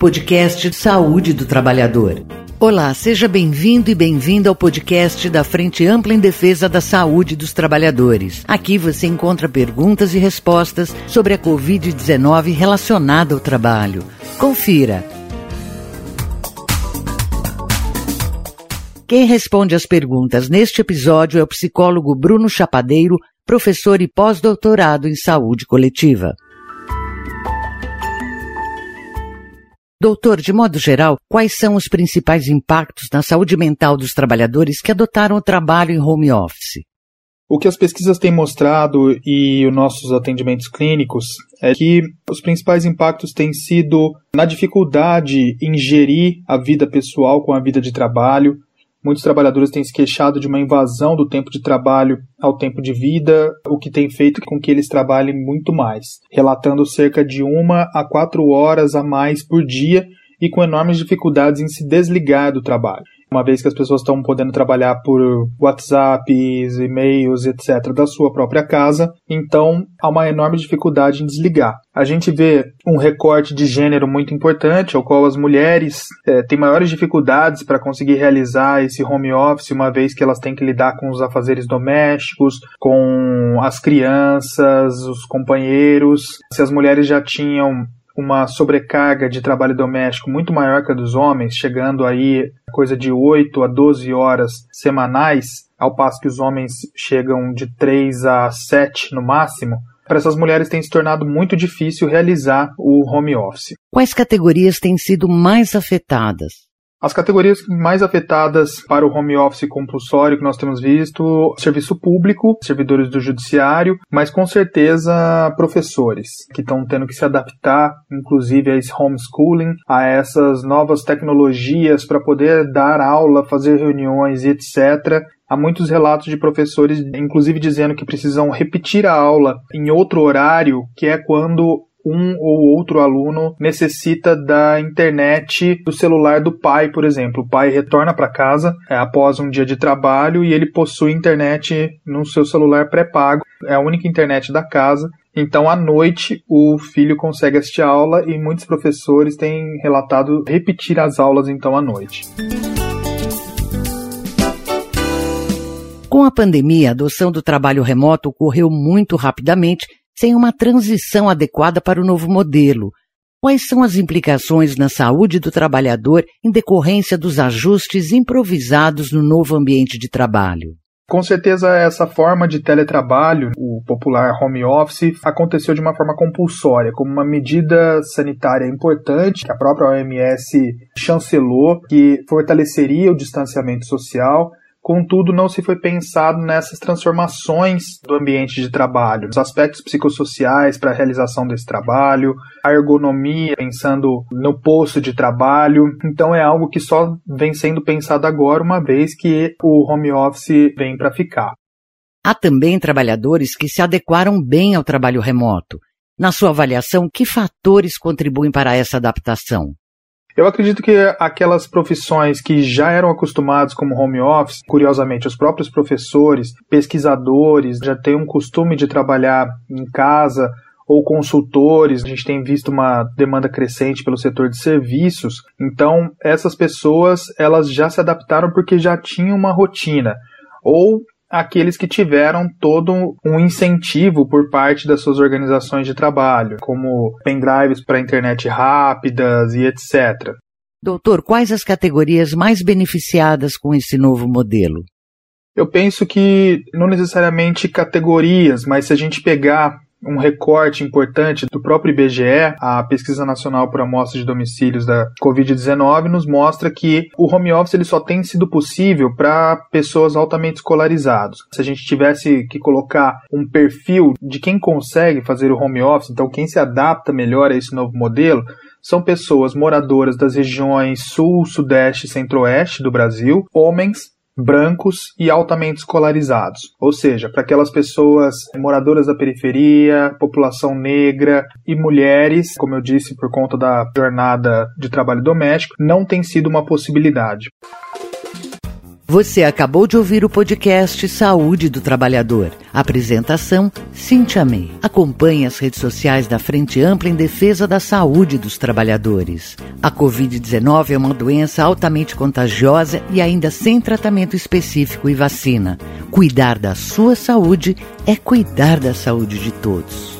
podcast de Saúde do Trabalhador. Olá, seja bem-vindo e bem-vinda ao podcast da Frente Ampla em Defesa da Saúde dos Trabalhadores. Aqui você encontra perguntas e respostas sobre a Covid-19 relacionada ao trabalho. Confira. Quem responde às perguntas neste episódio é o psicólogo Bruno Chapadeiro, professor e pós-doutorado em saúde coletiva. Doutor, de modo geral, quais são os principais impactos na saúde mental dos trabalhadores que adotaram o trabalho em home office? O que as pesquisas têm mostrado e os nossos atendimentos clínicos é que os principais impactos têm sido na dificuldade em gerir a vida pessoal com a vida de trabalho, Muitos trabalhadores têm se queixado de uma invasão do tempo de trabalho ao tempo de vida, o que tem feito com que eles trabalhem muito mais, relatando cerca de uma a quatro horas a mais por dia e com enormes dificuldades em se desligar do trabalho uma vez que as pessoas estão podendo trabalhar por WhatsApp, e-mails, etc., da sua própria casa, então há uma enorme dificuldade em desligar. A gente vê um recorte de gênero muito importante, ao qual as mulheres é, têm maiores dificuldades para conseguir realizar esse home office, uma vez que elas têm que lidar com os afazeres domésticos, com as crianças, os companheiros. Se as mulheres já tinham uma sobrecarga de trabalho doméstico muito maior que a dos homens, chegando aí coisa de 8 a 12 horas semanais, ao passo que os homens chegam de 3 a 7 no máximo, para essas mulheres tem se tornado muito difícil realizar o home office. Quais categorias têm sido mais afetadas? As categorias mais afetadas para o home office compulsório que nós temos visto, serviço público, servidores do judiciário, mas com certeza professores, que estão tendo que se adaptar, inclusive a esse homeschooling, a essas novas tecnologias para poder dar aula, fazer reuniões etc. Há muitos relatos de professores, inclusive dizendo que precisam repetir a aula em outro horário, que é quando um ou outro aluno necessita da internet do celular do pai, por exemplo. O pai retorna para casa é, após um dia de trabalho e ele possui internet no seu celular pré-pago. É a única internet da casa. Então, à noite, o filho consegue assistir a aula e muitos professores têm relatado repetir as aulas então à noite. Com a pandemia, a adoção do trabalho remoto ocorreu muito rapidamente sem uma transição adequada para o novo modelo. Quais são as implicações na saúde do trabalhador em decorrência dos ajustes improvisados no novo ambiente de trabalho? Com certeza, essa forma de teletrabalho, o popular home office, aconteceu de uma forma compulsória, como uma medida sanitária importante que a própria OMS chancelou, que fortaleceria o distanciamento social Contudo, não se foi pensado nessas transformações do ambiente de trabalho, os aspectos psicossociais para a realização desse trabalho, a ergonomia, pensando no posto de trabalho. Então, é algo que só vem sendo pensado agora, uma vez que o home office vem para ficar. Há também trabalhadores que se adequaram bem ao trabalho remoto. Na sua avaliação, que fatores contribuem para essa adaptação? Eu acredito que aquelas profissões que já eram acostumados como home office, curiosamente, os próprios professores, pesquisadores, já têm um costume de trabalhar em casa, ou consultores, a gente tem visto uma demanda crescente pelo setor de serviços. Então, essas pessoas, elas já se adaptaram porque já tinham uma rotina. Ou aqueles que tiveram todo um incentivo por parte das suas organizações de trabalho, como pendrives para internet rápidas e etc. Doutor, quais as categorias mais beneficiadas com esse novo modelo? Eu penso que não necessariamente categorias, mas se a gente pegar um recorte importante do próprio IBGE, a Pesquisa Nacional por Amostra de Domicílios da Covid-19, nos mostra que o home office ele só tem sido possível para pessoas altamente escolarizadas. Se a gente tivesse que colocar um perfil de quem consegue fazer o home office, então quem se adapta melhor a esse novo modelo, são pessoas moradoras das regiões sul, sudeste e centro-oeste do Brasil, homens brancos e altamente escolarizados, ou seja, para aquelas pessoas moradoras da periferia, população negra e mulheres, como eu disse, por conta da jornada de trabalho doméstico, não tem sido uma possibilidade. Você acabou de ouvir o podcast Saúde do Trabalhador. Apresentação: Cintia May. Acompanhe as redes sociais da Frente Ampla em Defesa da Saúde dos Trabalhadores. A Covid-19 é uma doença altamente contagiosa e ainda sem tratamento específico e vacina. Cuidar da sua saúde é cuidar da saúde de todos.